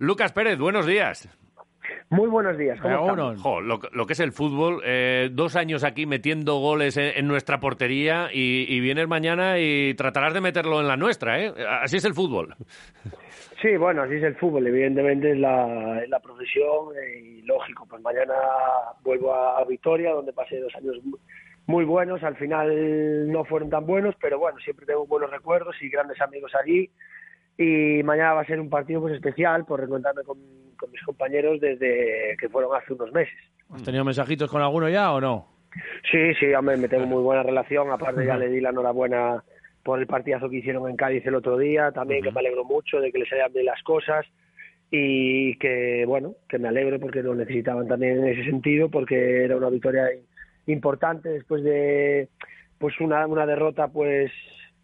Lucas Pérez, buenos días. Muy buenos días. ¿cómo? Jo, lo, lo que es el fútbol, eh, dos años aquí metiendo goles en, en nuestra portería y, y vienes mañana y tratarás de meterlo en la nuestra, ¿eh? Así es el fútbol. Sí, bueno, así es el fútbol. Evidentemente es la, es la profesión eh, y lógico. Pues mañana vuelvo a, a Vitoria, donde pasé dos años mu- muy buenos. Al final no fueron tan buenos, pero bueno, siempre tengo buenos recuerdos y grandes amigos allí. Y mañana va a ser un partido pues especial por reencontrarme con, con mis compañeros desde que fueron hace unos meses. ¿Has tenido mensajitos con alguno ya o no? Sí, sí, hombre, me tengo muy buena relación. Aparte, ya le di la enhorabuena por el partidazo que hicieron en Cádiz el otro día. También que me alegro mucho de que les hayan bien las cosas. Y que, bueno, que me alegro porque lo necesitaban también en ese sentido, porque era una victoria importante después de pues una, una derrota, pues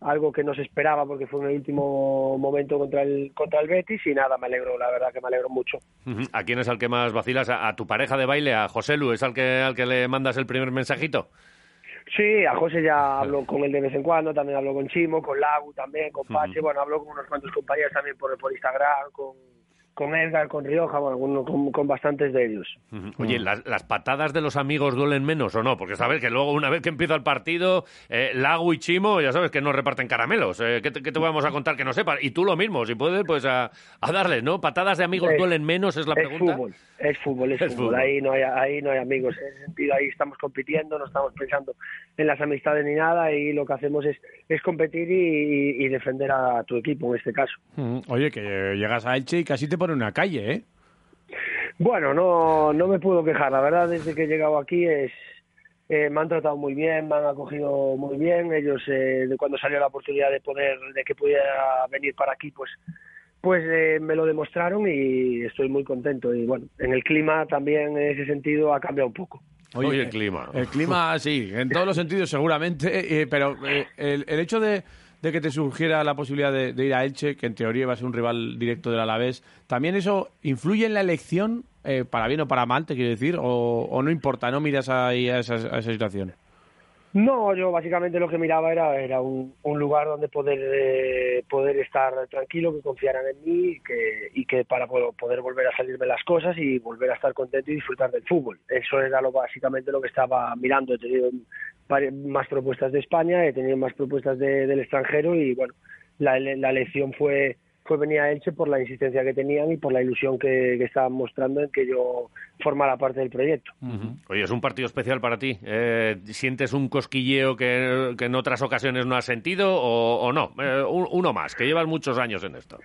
algo que no se esperaba porque fue en el último momento contra el contra el Betis y nada, me alegro, la verdad que me alegro mucho. ¿A quién es al que más vacilas? ¿A, a tu pareja de baile, a José Lu? ¿Es al que, al que le mandas el primer mensajito? Sí, a José ya hablo con él de vez en cuando, también hablo con Chimo, con Lagu también, con Pache, bueno, hablo con unos cuantos compañeros también por, por Instagram, con, con Edgar, con Rioja, bueno, con, con, con bastantes de ellos. Oye, ¿las, las patadas de los amigos duelen menos o no? Porque sabes que luego, una vez que empieza el partido, eh, Lago y Chimo, ya sabes que no reparten caramelos. Eh, ¿qué, te, qué te vamos a contar que no sepas? Y tú lo mismo, si puedes, pues a, a darles, ¿no? ¿Patadas de amigos Es- duelen menos? Es la es pregunta. fútbol, es fútbol, es, Es fútbol. fútbol. Ahí no hay, ahí no hay amigos. En ese sentido, ahí estamos compitiendo, no estamos pensando en las amistades ni nada y lo que hacemos es, es competir y, y defender a tu equipo en este caso. Mm, Oye, que llegas a Elche y casi te pone una calle, ¿eh? Bueno, no, no me puedo quejar. La verdad, desde que he llegado aquí es eh, me han tratado muy bien, me han acogido muy bien. Ellos, eh, de cuando salió la oportunidad de poder, de que pudiera venir para aquí, pues, pues eh, me lo demostraron y estoy muy contento. Y bueno, en el clima también en ese sentido ha cambiado un poco. Oye, el clima. El clima, sí, en todos los sentidos seguramente, eh, pero eh, el, el hecho de, de que te surgiera la posibilidad de, ir a Elche, que en teoría iba a ser un rival directo del Alavés, ¿también eso influye en la elección, eh, para bien o para mal, te quiero decir, o, no importa, no miras ahí a esa, a esa situación? No, yo básicamente lo que miraba era, era un, lugar donde poder eh, poder estar tranquilo, que confiaran en mí y que, y que para po- poder volver a salirme las cosas y volver a estar contento y disfrutar del fútbol. Eso era lo básicamente lo que estaba mirando. He tenido más propuestas de España, he tenido más propuestas de- del extranjero y bueno, la, ele- la elección fue fue venir a Elche por la insistencia que tenían y por la ilusión que, que estaban mostrando en que yo formara parte del proyecto. Oye, es un partido especial para ti. Eh, ¿Sientes un cosquilleo que, que en otras ocasiones no has sentido o, o no? Eh, un- uno más, que llevas muchos años en esto.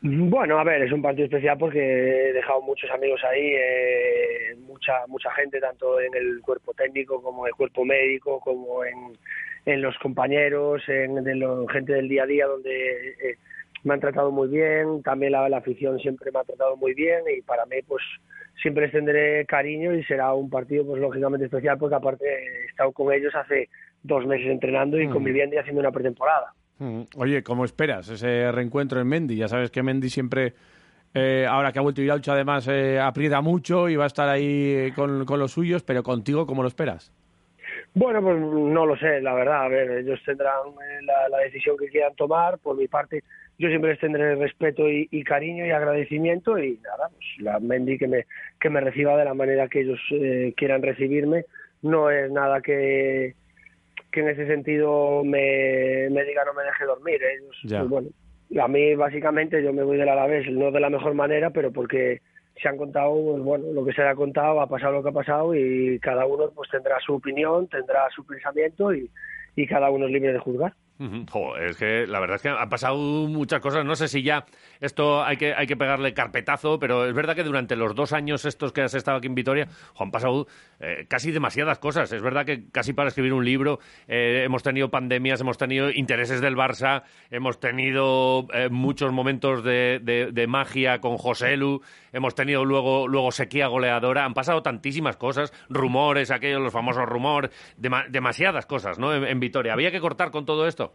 Bueno, a ver, es un partido especial porque he dejado muchos amigos ahí, eh, mucha mucha gente, tanto en el cuerpo técnico como en el cuerpo médico, como en, en los compañeros, en de lo- gente del día a día, donde eh, me han tratado muy bien, también la, la afición siempre me ha tratado muy bien y para mí pues siempre les tendré cariño y será un partido pues lógicamente especial porque aparte he estado con ellos hace dos meses entrenando y conviviendo y haciendo una pretemporada. Mm, Oye, ¿cómo esperas ese reencuentro en Mendy? Ya sabes que Mendy siempre, eh, ahora que ha vuelto Iraucho, además eh, aprieta mucho y va a estar ahí eh, con, los suyos, pero contigo, ¿cómo lo esperas? Bueno, pues no lo sé, la verdad. A ver, ellos tendrán eh, la, decisión que quieran tomar. Por mi parte, yo siempre les tendré respeto y, y cariño y agradecimiento. Y nada, pues la Mendy que me, que me reciba de la manera que ellos eh, quieran recibirme. No es nada que, que en ese sentido me, me diga no me deje dormir. Ellos, Ya. pues bueno, a mí básicamente yo me voy del Alavés, no de la mejor manera, pero porque se han contado, pues bueno, lo que se ha contado, ha pasado lo que ha pasado y cada uno pues tendrá su opinión, tendrá su pensamiento y, y cada uno es libre de juzgar. Es que la verdad es que han pasado muchas cosas. No sé si ya esto hay que, hay que pegarle carpetazo, pero es verdad que durante los dos años estos que has estado aquí en Vitoria, han pasado eh, casi demasiadas cosas. Es verdad que casi para escribir un libro eh, hemos tenido pandemias, hemos tenido intereses del Barça, hemos tenido eh, muchos momentos de, magia con José Lu, hemos tenido luego, luego sequía goleadora. Han pasado tantísimas cosas, rumores, aquellos, los famosos rumores, demasiadas cosas ¿no? en Vitoria. ¿Había que cortar con todo esto?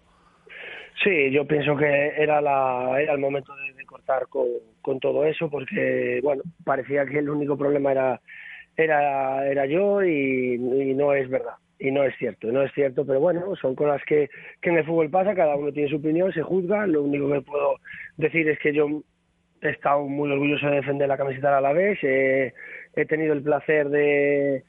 Sí, yo pienso que era, la, era el momento de, cortar con, con, todo eso porque, bueno, parecía que el único problema era, era, era yo y, no es verdad. Y no es cierto, no es cierto, pero bueno, son cosas que, que en el fútbol pasa, cada uno tiene su opinión, se juzga. Lo único que puedo decir es que yo he estado muy orgulloso de defender la camiseta de Alavés, he tenido el placer de,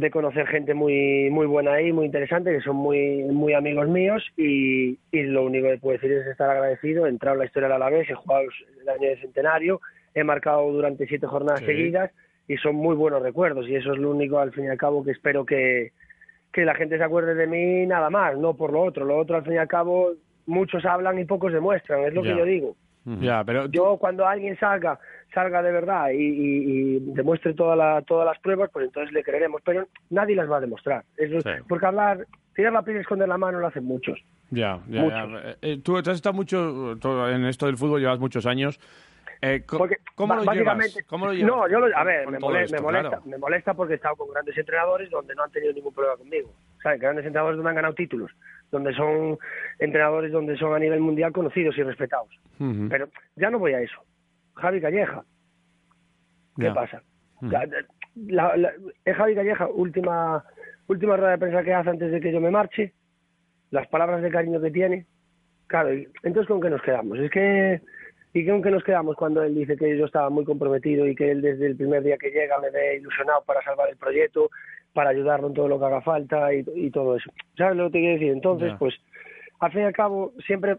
de conocer gente muy muy buena ahí, muy interesante, que son muy muy amigos míos y, lo único que puedo decir es estar agradecido. He entrado en la historia del Alavés, he jugado el año de centenario, he marcado durante siete jornadas seguidas y son muy buenos recuerdos y eso es lo único al fin y al cabo que espero que, que la gente se acuerde de mí nada más, no por lo otro. Lo otro al fin y al cabo muchos hablan y pocos demuestran, es lo que yo digo. Ya, pero yo cuando alguien salga salga de verdad y, demuestre toda todas las pruebas, pues entonces le creeremos, pero nadie las va a demostrar. Porque hablar, tirar la piel y esconder la mano lo hacen muchos. Ya, ya, eh, eh, Tú has estado mucho en esto del fútbol, llevas muchos años. Eh, ¿cómo, lo llevas? No, yo a ver, me, molesta, me, molesta, porque he estado con grandes entrenadores donde no han tenido ningún problema conmigo. Grandes entrenadores donde han ganado títulos, donde son entrenadores donde son a nivel mundial conocidos y respetados. Pero ya no voy a eso. Javi Calleja. ¿Qué pasa? Es Javi Calleja, última, última rueda de prensa que hace antes de que yo me marche, las palabras de cariño que tiene. Claro, entonces ¿con qué nos quedamos? Es que ¿Y con qué nos quedamos cuando él dice que yo estaba muy comprometido y que él desde el primer día que llega me ve ilusionado para salvar el proyecto, para ayudarlo en todo lo que haga falta y, todo eso? ¿Sabes lo que te quiero decir? Entonces, pues, al fin y al cabo, siempre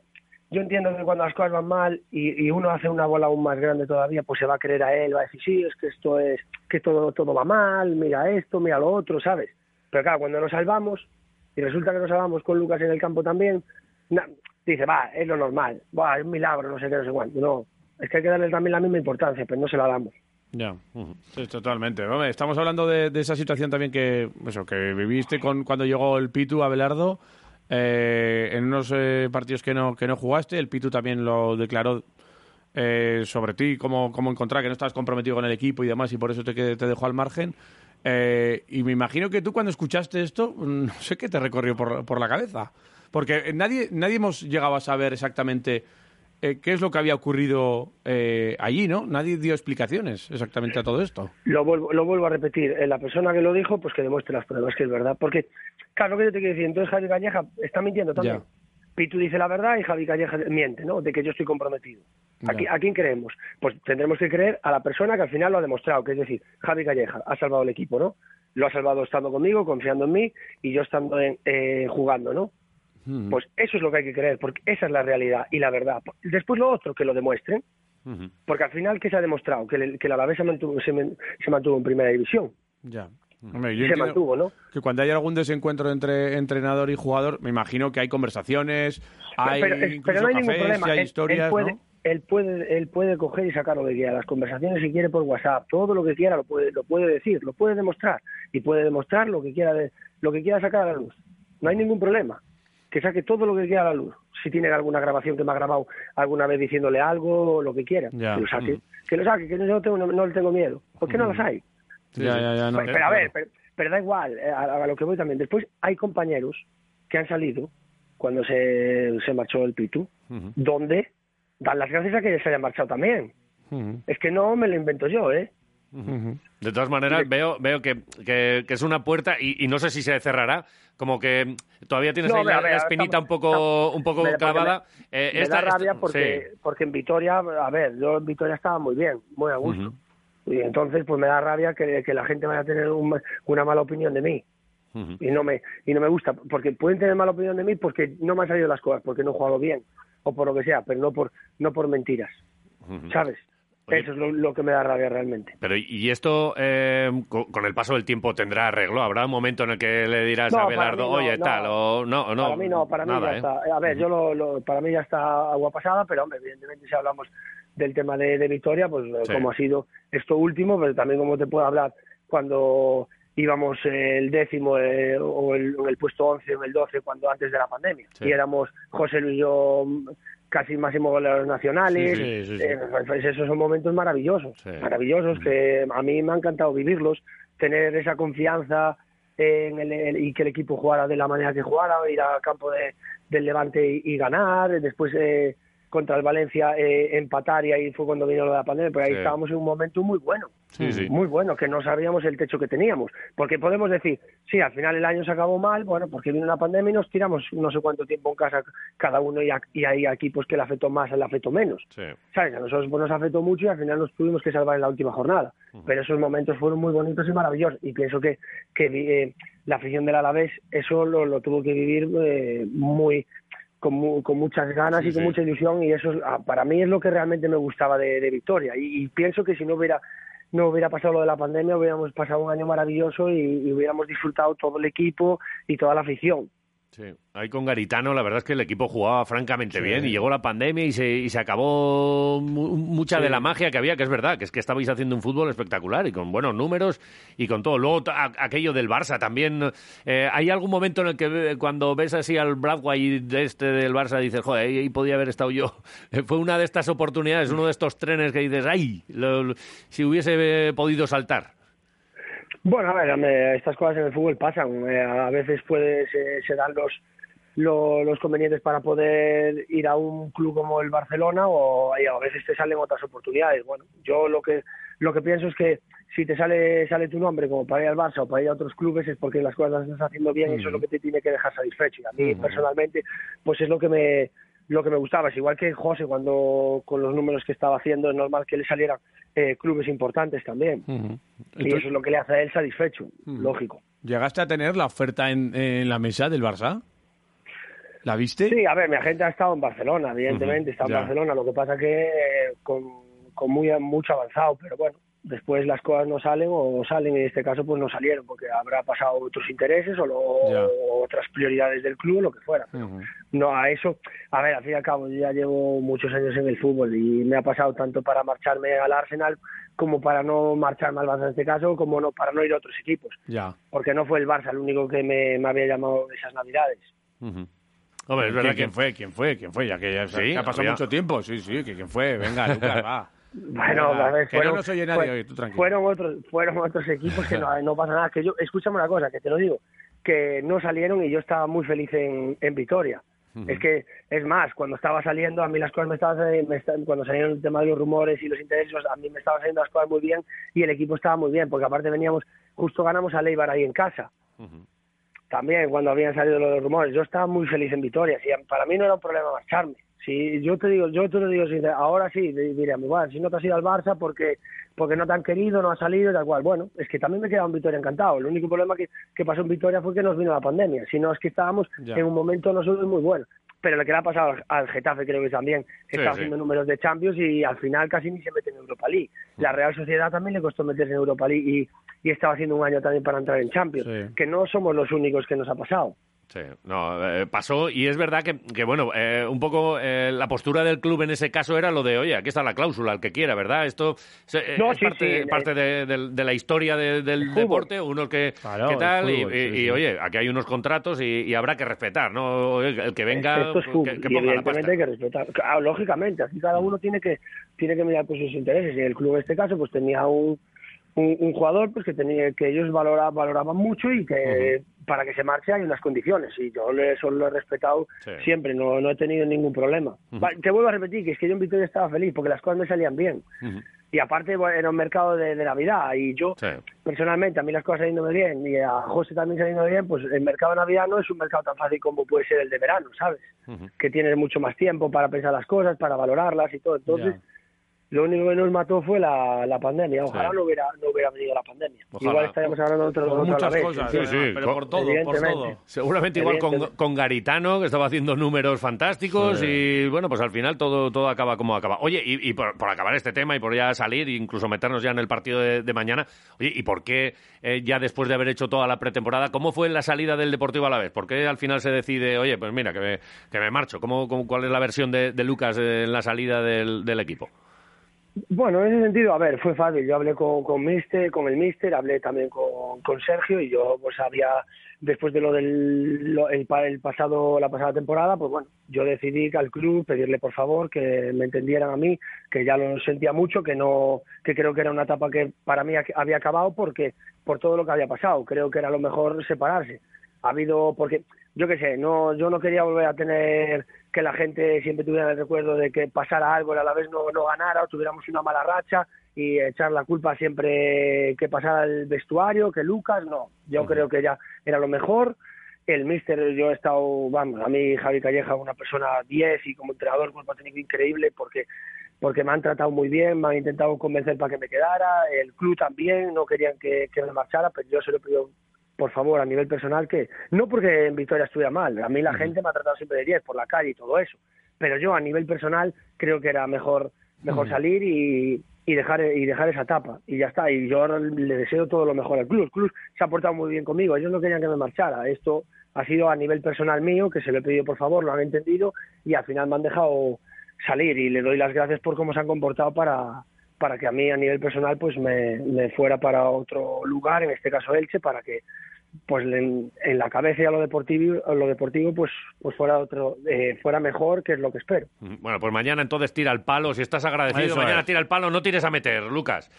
yo entiendo que cuando las cosas van mal y, uno hace una bola aún más grande todavía, pues se va a creer a él, va a decir, sí, es que esto es, que todo, todo va mal, mira esto, mira lo otro, ¿sabes? Pero claro, cuando nos salvamos, y resulta que nos salvamos con Lucas en el campo también, dice, va, es lo normal, va, es un milagro, no sé qué, no sé cuánto. No, es que hay que darle también la misma importancia, pero no se la damos. Ya, totalmente. estamos hablando de, esa situación también que, que viviste con, cuando llegó el Pitu a Belardo eh, en unos eh, partidos que no, que no jugaste, el Pitu también lo declaró eh, sobre ti, cómo, cómo encontrar que no estabas comprometido con el equipo y demás, y por eso te, te dejó al margen. y me imagino que tú cuando escuchaste esto, no sé qué te recorrió por, por la cabeza. Porque nadie, nadie hemos llegado a saber exactamente eh, qué es lo que había ocurrido eh, allí, ¿no? Nadie dio explicaciones exactamente a todo esto. Lo vuelvo, lo vuelvo a repetir. Eh, la persona que lo dijo, pues que demuestre las pruebas, que es verdad. Porque, claro, que yo te quiero decir, entonces Javi Calleja está mintiendo también. Pitu dice la verdad y Javi Calleja miente, ¿no? De que yo estoy comprometido. ¿A, quién creemos? Pues tendremos que creer a la persona que al final lo ha demostrado, que es decir, Javi Calleja ha salvado el equipo, ¿no? Lo ha salvado estando conmigo, confiando en mí y yo estando jugando, ¿no? Pues eso es lo que hay que creer, porque esa es la realidad y la verdad. Después lo otro, que lo demuestren, porque al final, ¿qué se ha demostrado? Que, el, que la Alavés se mantuvo, se, mantuvo en primera división. Ya. se mantuvo, ¿no? Que cuando hay algún desencuentro entre entrenador y jugador, me imagino que hay conversaciones, hay pero, no hay ningún problema. hay historias, él, puede, él puede, él puede coger y sacar lo que quiera, las conversaciones si quiere por WhatsApp, todo lo que quiera lo puede, lo puede decir, lo puede demostrar y puede demostrar lo que quiera, lo que quiera sacar a la luz. No hay ningún problema que saque todo lo que quiera a la luz. Si tiene alguna grabación que me ha grabado alguna vez diciéndole algo, o lo que quiera, que lo saque. Que lo saque, que no, tengo, no, le tengo miedo. ¿Por qué no las hay? Ya, ya, ya, pero, a ver, pero, da igual, eh, a, lo que voy también. Después hay compañeros que han salido cuando se, se marchó el Pitu, donde dan las gracias a que se haya marchado también. Es que no me lo invento yo, ¿eh? De todas maneras, veo, veo que, que, es una puerta y, no sé si se cerrará, como que todavía tienes ahí la, espinita un poco, un poco clavada. Me, eh, da rabia porque, porque en Vitoria, a ver, yo en Vitoria estaba muy bien, muy a gusto. Y entonces, pues me da rabia que, la gente vaya a tener una mala opinión de mí. Y no me y no me gusta, porque pueden tener mala opinión de mí porque no me han salido las cosas, porque no he jugado bien, o por lo que sea, pero no por, no por mentiras. ¿Sabes? Eso es lo, que me da rabia realmente. Pero ¿y esto eh, con, el paso del tiempo tendrá arreglo? ¿Habrá un momento en el que le dirás a Belardo, oye, tal, o no, no? Para mí no, para mí ya ¿eh? está. A ver, yo lo, para mí ya está agua pasada, pero hombre, evidentemente si hablamos del tema de, de Victoria, pues como ha sido esto último, pero también como te puedo hablar cuando íbamos el décimo eh, o el, el, puesto 11 o el 12 cuando antes de la pandemia. Y éramos José Luis y yo casi máximo goleadores nacionales. Eh, pues esos son momentos maravillosos, maravillosos que a mí me ha encantado vivirlos, tener esa confianza en el, y que el equipo jugara de la manera que jugara, ir al campo de, del Levante y, ganar, después eh, contra el Valencia eh, empatar y ahí fue cuando vino lo de la pandemia, pero ahí estábamos en un momento muy bueno, muy bueno, que no sabíamos el techo que teníamos, porque podemos decir, sí, al final el año se acabó mal, bueno, porque vino una pandemia y nos tiramos no sé cuánto tiempo en casa cada uno y, y hay equipos que le afectó más, le afectó menos, ¿sabes? A nosotros pues, nos afectó mucho y al final nos tuvimos que salvar en la última jornada, pero esos momentos fueron muy bonitos y maravillosos. Y pienso que, que eh, la afición del Alavés eso lo, tuvo que vivir eh, muy con, con muchas ganas y con mucha ilusión y eso ah, para mí es lo que realmente me gustaba de, Victoria. Y, pienso que si no hubiera no hubiera pasado lo de la pandemia hubiéramos pasado un año maravilloso y hubiéramos disfrutado todo el equipo y toda la afición Sí, ahí con Garitano la verdad es que el equipo jugaba francamente bien y llegó la pandemia y se, y se acabó mucha de la magia que había, que es verdad, que es que estabais haciendo un fútbol espectacular y con buenos números y con todo. Luego aquello del Barça también, eh, ¿hay algún momento en el que cuando ves así al Bradway de este del Barça dices, joder, ahí, podía haber estado yo? Fue una de estas oportunidades, uno de estos trenes que dices, ay, si hubiese podido saltar. Bueno, a ver, estas cosas en el fútbol pasan. Eh, a veces puede, se, dan los, los, convenientes para poder ir a un club como el Barcelona o a veces te salen otras oportunidades. Bueno, yo lo que lo que pienso es que si te sale sale tu nombre como para ir al Barça o para ir a otros clubes es porque las cosas las estás haciendo bien y eso es lo que te tiene que dejar satisfecho. Y a mí personalmente, pues es lo que me lo que me gustaba. Es igual que José, cuando con los números que estaba haciendo, es normal que le salieran eh, clubes importantes también. Y eso es lo que le hace a él satisfecho, lógico. ¿Llegaste a tener la oferta en, la mesa del Barça? ¿La viste? Sí, a ver, mi agente ha estado en Barcelona, evidentemente, está en Barcelona. Lo que pasa que eh, con, con muy mucho avanzado, pero bueno, después las cosas no salen o salen en este caso pues no salieron porque habrá pasado otros intereses o, otras prioridades del club lo que fuera. No a eso a ver al fin y al cabo yo ya llevo muchos años en el fútbol y me ha pasado tanto para marcharme al Arsenal como para no marcharme al Barça en este caso como no para no ir a otros equipos. Ya. Porque no fue el Barça el único que me, había llamado esas navidades. Hombre, es verdad quién fue, quién fue, quién fue, ya que ya ha pasado mucho tiempo, sí, sí, que quién fue, venga, Lucas, va. Bueno, a ver, fueron, no soy nadie hoy, tú tranquilo. Fueron otros, fueron otros equipos que no, no, pasa nada. Que yo, escúchame una cosa, que te lo digo, que no salieron y yo estaba muy feliz en, en Vitoria. Es que, es más, cuando estaba saliendo, a mí las cosas me estaban, me cuando salieron el tema de los rumores y los intereses, a mí me estaban saliendo las cosas muy bien y el equipo estaba muy bien, porque aparte veníamos, justo ganamos a Leibar ahí en casa. También cuando habían salido los rumores, yo estaba muy feliz en Vitoria, para mí no era un problema marcharme Sí, yo te digo, yo te lo digo, ahora sí, diría, igual, si no te has ido al Barça porque porque no te han querido, no ha salido, tal cual. Bueno, es que también me quedaba un Vitoria encantado. El único problema que, que pasó en Vitoria fue que nos vino la pandemia. Si no, es que estábamos en un momento nosotros muy bueno. Pero lo que le ha pasado al, Getafe creo que también, que está haciendo números de Champions y al final casi ni se mete en Europa League. La Real Sociedad también le costó meterse en Europa League y, y estaba haciendo un año también para entrar en Champions. Que no somos los únicos que nos ha pasado. Sí, no, eh, pasó y es verdad que, que bueno, eh, un poco eh, la postura del club en ese caso era lo de, oye, aquí está la cláusula, el que quiera, ¿verdad? Esto es parte, parte de, la historia del deporte, uno que, tal, y, oye, aquí hay unos contratos y, habrá que respetar, ¿no? El, que venga, que, ponga la pasta. hay que respetar, lógicamente, así cada uno tiene que tiene que mirar pues, sus intereses y el club en este caso pues tenía un un, jugador pues que tenía que ellos valoraban, valoraban mucho y que para que se marche hay unas condiciones. Y yo eso lo he respetado siempre no, no he tenido ningún problema. Te vuelvo a repetir que es que yo en Vitoria estaba feliz porque las cosas me salían bien. Y aparte era un mercado de, Navidad y yo personalmente a mí las cosas saliéndome bien y a José también saliendo bien pues el mercado de Navidad no es un mercado tan fácil como puede ser el de verano sabes que tienes mucho más tiempo para pensar las cosas para valorarlas y todo. Entonces lo único que nos mató fue la, la pandemia. Ojalá no, hubiera, no hubiera venido la pandemia. Igual estaríamos hablando de otro, Por otra muchas vez. cosas, Sí, ¿eh? sí, pero por todo, por todo. Seguramente igual con, con Garitano, que estaba haciendo números fantásticos y bueno, pues al final todo, todo acaba como acaba. Oye, y, y por, por acabar este tema y por ya salir, e incluso meternos ya en el partido de, de mañana, oye, ¿y por qué eh, ya después de haber hecho toda la pretemporada, cómo fue la salida del Deportivo a la vez? ¿Por qué al final se decide, oye, pues mira, que me, que me marcho? ¿Cómo, cómo- ¿Cuál es la versión de, de Lucas en la salida del, del equipo? Bueno, en ese sentido, a ver, fue fácil. Yo hablé con, con Mister, con el Mister, hablé también con, con Sergio y yo pues había, después de lo del lo- el, pa- el pasado, la pasada temporada, pues bueno, yo decidí al club pedirle por favor que me entendieran a mí, que ya lo sentía mucho, que no, que creo que era una etapa que para mí había acabado porque por todo lo que había pasado. Creo que era lo mejor separarse. Ha habido, porque yo qué sé, no, yo no quería volver a tener que la gente siempre tuviera el recuerdo de que pasara algo y a la vez no, no ganara o tuviéramos una mala racha y echar la culpa siempre que pasara el vestuario, que Lucas, no. Yo creo que ya era lo mejor. El míster, yo he estado, vamos, a mí Javi Calleja, una persona 10 y como entrenador, cuerpo técnico increíble porque porque me han tratado muy bien, me han intentado convencer para que me quedara, el club también, no querían que, que me marchara, pero yo se lo he pedido por favor, a nivel personal, que no porque en Victoria estuviera mal, a mí la gente me ha tratado siempre de 10 por la calle y todo eso, pero yo a nivel personal creo que era mejor mejor salir y, y dejar y dejar esa etapa y ya está y yo le deseo todo lo mejor al club el club se ha portado muy bien conmigo ellos no querían que me marchara esto ha sido a nivel personal mío que se lo he pedido por favor lo han entendido y al final me han dejado salir y le doy las gracias por cómo se han comportado para para que a mí a nivel personal pues me, me fuera para otro lugar en este caso Elche para que pues en, en la cabeza y a lo deportivo a lo deportivo pues pues fuera otro eh, fuera mejor que es lo que espero Bueno, pues mañana entonces tira el palo. Si estás agradecido, Eso mañana es. tira el palo, no tires a meter, Lucas.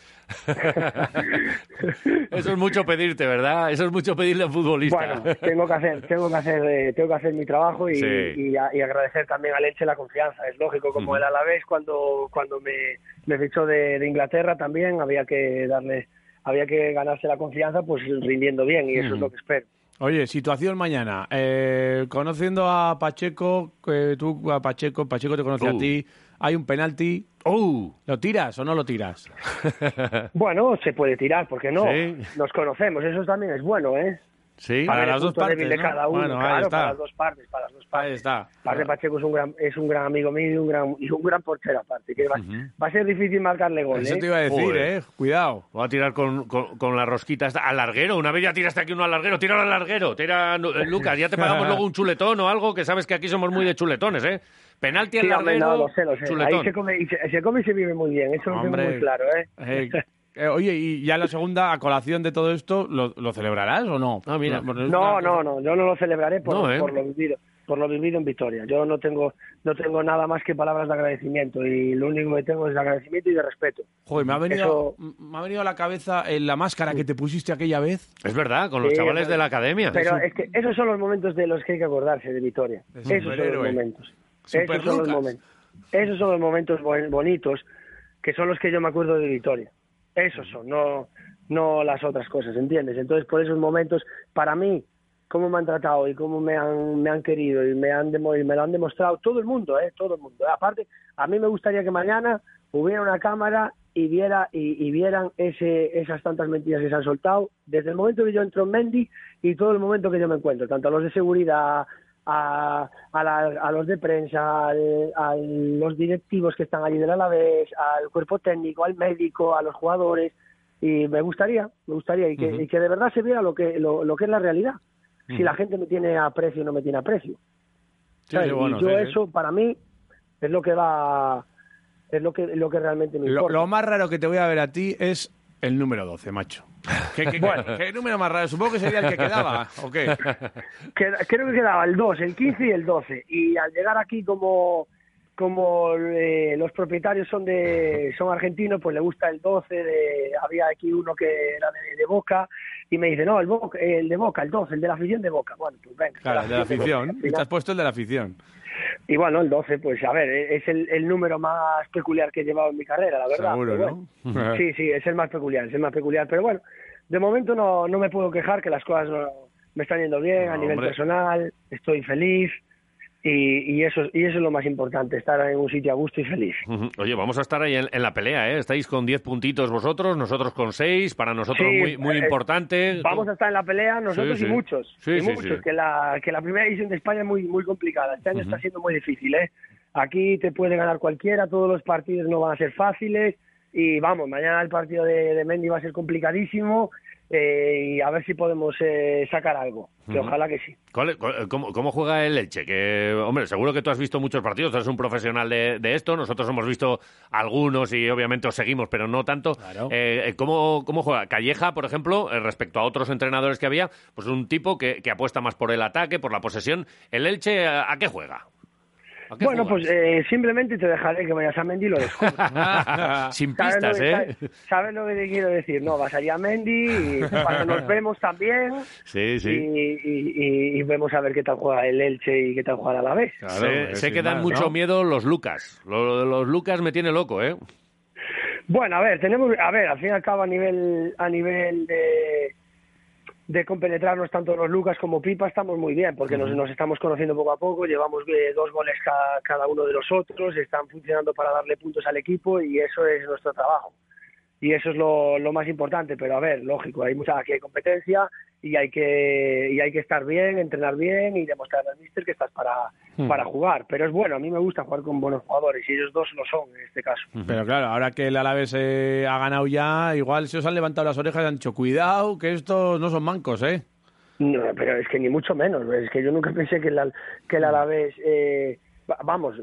Eso es mucho pedirte, ¿verdad? Eso es mucho pedirle a un futbolista. Bueno, tengo que hacer, tengo que hacer, eh, tengo que hacer mi trabajo y, Sí. y a- y agradecer también a Leche la confianza. Es lógico, como el Alavés cuando cuando me, me fichó de, de Inglaterra también había que darle, había que ganarse la confianza, pues rindiendo bien y eso es lo que espero. Oye, situación mañana. Eh, conociendo a Pacheco, que tú a Pacheco, Pacheco te conoce Uh. a ti, hay un penalti. ¡Uh! ¿Lo tiras o no lo tiras? Bueno, se puede tirar, ¿por qué no? Sí. Nos conocemos, eso también es bueno, ¿eh? Sí. Para las dos partes, de ¿no? cada uno, Bueno, ahí claro, está. para las dos partes, para las dos partes. Ahí está. Aparte Pacheco es un gran es un gran amigo mío y un gran y un gran portero aparte, que va, va a ser difícil marcarle gol, Eso ¿eh? te iba a decir, Joder. ¿eh? Cuidado. Voy a tirar con, con, con la rosquita esta. al larguero. Una vez ya tiraste aquí uno al larguero, tíralo al larguero. Tira, eh, Lucas, ya te pagamos luego un chuletón o algo, que sabes que aquí somos muy de chuletones, ¿eh? Penalti al Sí, hombre, larguero, no, lo sé, lo sé. Ahí se come, y se, se come y se vive muy bien, eso lo tengo Hombre. muy claro, ¿eh? Eh, eh, oye, y ya la segunda, a colación de todo esto, ¿lo, lo celebrarás o no? Ah, mira. Es No, no, no, yo no lo celebraré por, No, ¿eh? por lo vivido, por lo vivido en Vitoria. Yo no tengo, no tengo nada más que palabras de agradecimiento y lo único que tengo es de agradecimiento y de respeto. Joder, me ha venido, Eso- me ha venido a la cabeza en la máscara que te pusiste aquella vez. Es verdad, con los Sí, chavales de la academia. Pero es que esos son los momentos de los que hay que acordarse de Vitoria. De Esos son los momentos. Super Esos son los momentos. Esos son los momentos bon- bonitos que son los que yo me acuerdo de Vitoria. Esos son, no, no las otras cosas, ¿entiendes? Entonces, por esos momentos, para mí, cómo me han tratado y cómo me han, me han querido y me, han demo- y me lo han demostrado todo el mundo, ¿eh? Todo el mundo. Aparte, a mí me gustaría que mañana hubiera una cámara y viera y, y vieran ese, esas tantas mentiras que se han soltado desde el momento que yo entro en Mendy y todo el momento que yo me encuentro, tanto a los de seguridad, a, a, la- a los de prensa, al- a los directivos que están allí del Alavés, al cuerpo técnico, al médico, a los jugadores y me gustaría, me gustaría y que, y que de verdad se viera lo que lo, lo que es la realidad. Si la gente me tiene aprecio o no me tiene aprecio. Sí, sí, bueno, y yo sí, eso para mí es lo que va es lo que lo que realmente me Lo, importa. lo más raro que te voy a ver a ti es el número 12, macho. ¿Qué, qué- qué número más raro? Supongo que sería el que quedaba, ¿o qué? Creo que quedaba el 2, el 15 y el 12 y al llegar aquí como como eh, los propietarios son de son argentinos pues le gusta el 12 de, había aquí uno que era de, de Boca y me dice no el Boca, el de Boca el 12 el de la afición de Boca bueno pues venga Claro, el de la Boca. afición. Final- te has puesto el de la afición. Y bueno, el 12, pues a ver, es el, el número más peculiar que he llevado en mi carrera, la verdad. Seguro, ¿no? Sí, sí, es el más peculiar, es el más peculiar. Pero bueno, de momento no, no me puedo quejar, que las cosas no- me están yendo bien a nivel hombre. personal, estoy feliz. Y, y, eso, y eso es lo más importante, estar en un sitio a gusto y feliz. Oye, vamos a estar ahí en, la pelea, ¿eh? Estáis con 10 puntitos vosotros, nosotros con 6, para nosotros muy, muy eh, importante. Vamos a estar en la pelea nosotros y muchos, y muchos que, la, que la primera edición de España es muy, muy complicada, este año está siendo muy difícil, ¿eh? Aquí te puede ganar cualquiera, todos los partidos no van a ser fáciles, y vamos, mañana el partido de, de Mendy va a ser complicadísimo, eh, y a ver si podemos eh, sacar algo, que ojalá que sí. cómo, juega el Elche? Que, hombre, seguro que tú has visto muchos partidos, eres un profesional de, esto, nosotros hemos visto algunos y obviamente os seguimos, pero no tanto. Eh, ¿cómo, ¿Cómo juega? Calleja, por ejemplo, respecto a otros entrenadores que había, pues un tipo que, que apuesta más por el ataque, por la posesión. ¿El Elche a qué juega? Bueno, pues eh, simplemente te dejaré que vayas a Mendy y lo descubres. Sin pistas, ¿eh? ¿Sabes lo que te quiero decir? No, vas allá a Mendy y cuando nos vemos también. Sí, sí. Y, vemos a ver qué tal juega el Elche y qué tal juega la vez. sé, que dan mucho miedo los Lucas. Los, los Lucas me tiene loco, ¿eh? Bueno, a ver, tenemos, a ver, al fin y al cabo a nivel, a nivel de de compenetrarnos tanto los Lucas como Pipa estamos muy bien, porque nos, nos, estamos conociendo poco a poco, llevamos eh, dos goles cada, cada, uno de los otros, están funcionando para darle puntos al equipo y eso es nuestro trabajo y eso es lo, lo, más importante. Pero a ver, lógico, hay mucha aquí hay competencia y hay que y hay que estar bien, entrenar bien y demostrar al míster que estás para, hmm. para jugar. Pero es bueno, a mí me gusta jugar con buenos jugadores y ellos dos lo son en este caso. Pero claro, ahora que el Alavés eh, ha ganado ya, igual se os han levantado las orejas y han dicho, cuidado, que estos no son mancos, ¿eh? No, pero es que ni mucho menos. Es que yo nunca pensé que el, que el Alavés... Eh, vamos,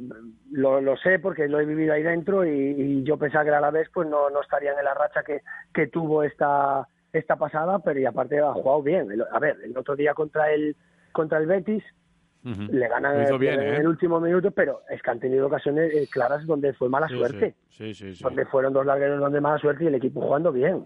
lo, lo, sé porque lo he vivido ahí dentro y, yo pensaba que a la vez pues no, no estarían en la racha que, que tuvo esta, esta pasada, pero y aparte ha jugado bien. a ver, el otro día contra el, contra el Betis le ganan en, ¿eh? el último minuto, pero es que han tenido ocasiones eh, claras donde fue mala suerte. Sí. Sí, donde fueron dos largueros donde mala suerte y el equipo jugando bien.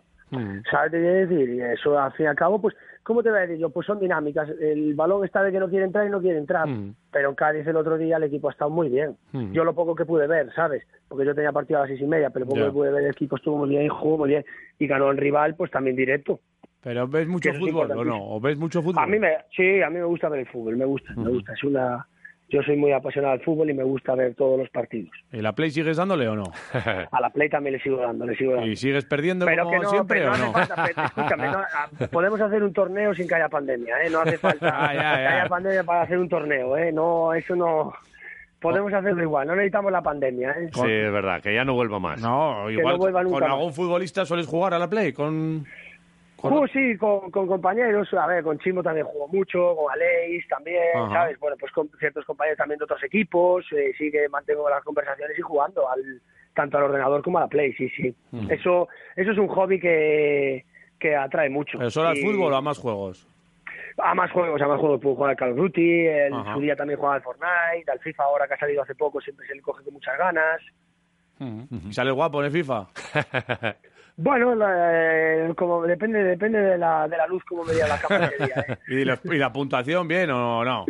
¿Sabes qué quiero decir? Y eso al fin y al cabo, pues ¿Cómo te voy a decir yo? Pues son dinámicas. El balón está de que no quiere entrar y no quiere entrar. Mm. Pero en Cádiz el otro día el equipo ha estado muy bien. Mm. Yo lo poco que pude ver, ¿sabes? Porque yo tenía partido a las seis y media, pero poco que pude ver el equipo estuvo muy bien, jugó muy bien y ganó el rival, pues también directo. ¿Pero ves mucho fútbol o no? ¿O ves mucho fútbol? A mí me, sí, a mí me gusta ver el fútbol, me gusta, me gusta. Es una, yo soy muy apasionado al fútbol y me gusta ver todos los partidos. ¿Y la Play sigues dándole o no? a la Play también le sigo dando, le sigo dando. ¿Y sigues perdiendo pero como siempre o no? escúchame, ah, podemos hacer un torneo sin que haya pandemia, ¿eh? No hace falta ah, que haya pandemia para hacer un torneo, ¿eh? No, eso no... Podemos hacerlo igual, no necesitamos la pandemia. ¿eh? Sí, es verdad, que ya no vuelva más. No, igual con algún futbolista sueles jugar a la Play, con... Juego sí, con, compañeros, a ver, con Chimo también jugó mucho, con Aleix también, ¿sabes? Bueno, pues con ciertos compañeros también de otros equipos, eh, sí que mantengo las conversaciones y jugando, al, tanto al ordenador como a la Play, sí, sí. Eso eso es un hobby que, que atrae mucho. ¿Pero solo al fútbol o a más juegos? A más juegos, a más juegos puedo jugar al Call of Duty, el, su día también jugaba al Fortnite, al FIFA ahora que ha salido hace poco siempre se le coge con muchas ganas. ¿Y sale guapo en el FIFA? Bueno, eh, como depende depende de la, de la luz como me la cámara. ¿eh? ¿Y, la, ¿Y la puntuación bien o no?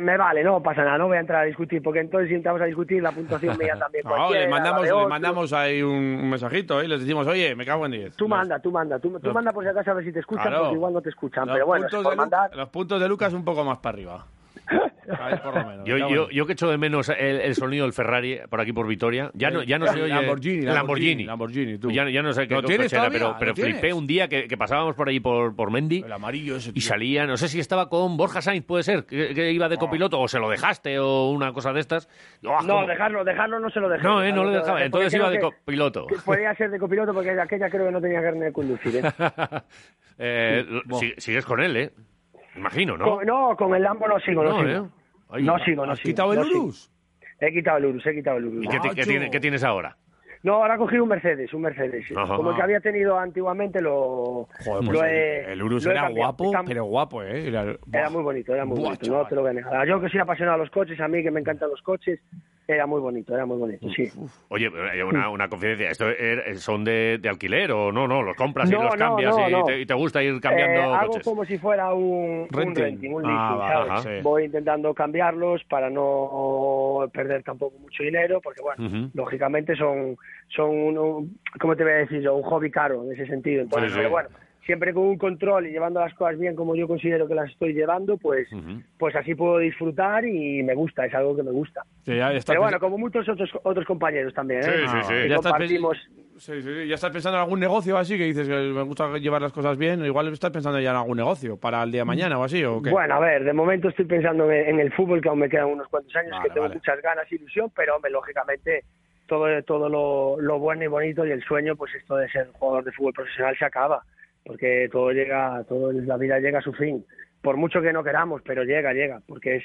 me vale, no pasa nada, no voy a entrar a discutir, porque entonces si entramos a discutir la puntuación mía también. No, le mandamos, le mandamos ahí un, mensajito y les decimos, oye, me cago en 10. Tú manda, tú manda, tú, tú manda por si acaso a ver si te escuchan, porque igual no te escuchan, pero bueno, mandar... Los puntos de Lucas un poco más para arriba. Yo, yo, que echo de menos el, sonido del Ferrari por aquí por Vitoria. Ya no, ya no se oye. Lamborghini. Lamborghini. Lamborghini, tú. Ya, no sé qué cochera, pero, pero flipé un día que, pasábamos por ahí por, por Mendy. El amarillo ese. Y salía, no sé si estaba con Borja Sainz, puede ser, que, iba de copiloto, o se lo dejaste, o una cosa de estas. Ah, no, dejarlo, dejarlo no se lo dejé. No, eh, no lo dejaba. Entonces iba de copiloto. Podría ser de copiloto porque aquella creo que no tenía carne de conducir. ¿eh? eh sigues con él, ¿eh? Imagino, ¿no? no, con el Lambo no sigo, no, sigo. ¿eh? no sigo, no ¿Has quitado el Urus? He quitado el Urus, he quitado el Urus. ¿Y qué, tienes ahora? No, ahora he cogido un Mercedes, un Mercedes. Como el que había tenido antiguamente lo, Joder, pues el, Urus era guapo, pero guapo, ¿eh? Era, muy bonito, era muy bonito, no te lo voy a negar. Yo que soy apasionado a los coches, a mí que me encantan los coches, era muy bonito, era muy bonito, sí. Oye, eh, una, una confidencia, ¿esto son de, alquiler o no? No, los compras y los cambias y, te, gusta ir cambiando eh, Hago como si fuera un renting, un, ah, leasing, ¿sabes? Voy intentando cambiarlos para no perder tampoco mucho dinero, porque bueno, lógicamente son, son un, ¿cómo te voy a decir yo? Un hobby caro en ese sentido. Entonces, bueno, siempre con un control y llevando las cosas bien como yo considero que las estoy llevando, pues, pues así puedo disfrutar y me gusta, es algo que me gusta. Sí, ya estás Pero bueno, como muchos otros otros compañeros también, ¿eh? Sí, sí, sí. Que Ya estás compartimos. Sí, sí, sí. ¿Ya estás pensando en algún negocio así que dices que me gusta llevar las cosas bien? Igual estás pensando ya en algún negocio para el día de mañana o así, ¿o qué? Bueno, a ver, de momento estoy pensando en, el fútbol, que aún me quedan unos cuantos años, Vale, que tengo vale. muchas ganas y ilusión, pero hombre, lógicamente todo, todo lo, lo bueno y bonito y el sueño, pues esto de ser jugador de fútbol profesional se acaba, porque todo llega, todo la vida llega a su fin, por mucho que no queramos, pero llega, llega, porque es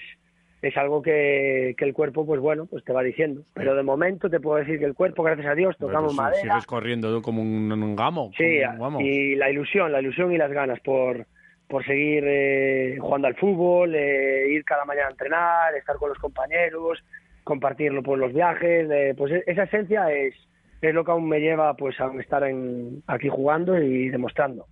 es algo que, que el cuerpo, pues bueno, pues te va diciendo. Pero de momento te puedo decir que el cuerpo, gracias a Dios, tocamos madera. Sigues corriendo como un, un gamo. Sí, como un y la ilusión, la ilusión y las ganas por, por seguir eh, jugando al fútbol, eh, ir cada mañana a entrenar, estar con los compañeros, compartirlo por los viajes, eh, pues e- esa esencia es, es lo que aún me lleva pues a estar en, aquí jugando y demostrando.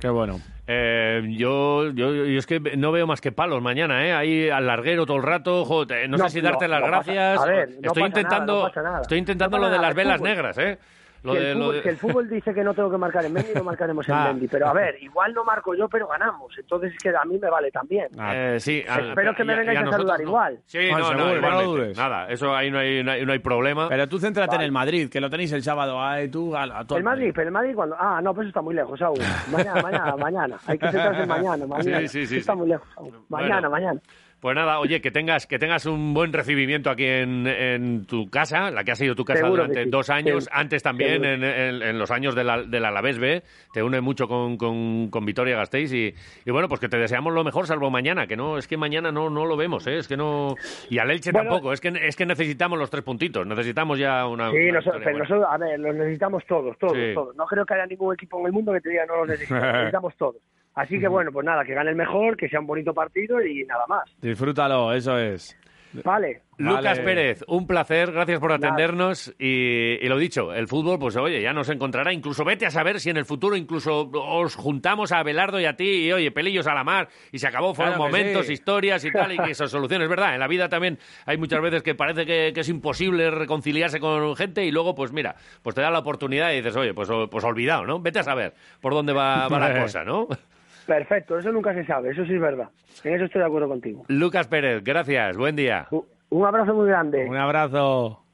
Qué bueno. Eh, yo, yo, yo es que no veo más que palos mañana, ¿eh? Ahí al larguero todo el rato. joder, no, No, sé si darte no, las no pasa- gracias. a ver, no estoy pasa nada, intentando, nada. estoy intentando No lo pasa de las el velas negras, ¿eh? Lo Si de, el, lo fútbol, de- si el fútbol dice que no tengo que marcar en Mendy, no marcaremos en Ah. Mendy. Pero a ver, igual no marco yo, pero ganamos. Entonces es que a mí me vale también. Ah, Eh, sí, al- Espero que me vengáis a nosotros saludar no. igual. Sí, Bueno, no, seguro, no, no lo igualmente. dudes. Nada, eso ahí no hay, no hay, no hay problema. Pero tú céntrate en Vale. el Madrid, que lo tenéis el sábado. Ay, tú, a, a todo El Madrid, pero el Madrid cuando... Ah, no, pues eso está muy lejos aún. Mañana, mañana, mañana. Hay que centrarse en mañana, mañana. Sí, sí, sí, Está sí. muy lejos aún. Mañana, Bueno. mañana. Pues nada, oye, que tengas, que tengas un buen recibimiento aquí en, en tu casa, la que ha sido tu casa Seguro durante sí. dos años, Sí, antes también en, en- en los años del la, del Alavés B, te une mucho con, con, con Vitoria Gasteiz y, y bueno, pues que te deseamos lo mejor, salvo mañana, que no, es que mañana no, no lo vemos, ¿eh? es que no... Y al Elche Bueno. tampoco, es que, es que necesitamos los tres puntitos, necesitamos ya una... Sí, una nosotros, pero nosotros, a ver, los necesitamos todos, todos, Sí. todos. No creo que haya ningún equipo en el mundo que te diga no los necesitamos, los necesitamos todos. Así que bueno, pues nada, que gane el mejor, que sea un bonito partido y nada más. Disfrútalo, eso es. Vale. Lucas Vale. Pérez, un placer, gracias por atendernos y, y lo dicho, el fútbol, pues oye, ya nos encontrará, incluso vete a saber si en el futuro incluso os juntamos a Abelardo y a ti y oye, pelillos a la mar y se acabó, fueron Claro momentos, sí. historias y tal y que se solucione, es verdad, en la vida también hay muchas veces que parece que, que es imposible reconciliarse con gente y luego pues mira, pues te da la oportunidad y dices, oye, pues, pues olvidado, ¿no? Vete a saber por dónde va, va la cosa, ¿no? Perfecto, eso nunca se sabe, eso sí es verdad. En eso estoy de acuerdo contigo. Lucas Pérez, gracias, buen día. Un- Un abrazo muy grande. Un abrazo.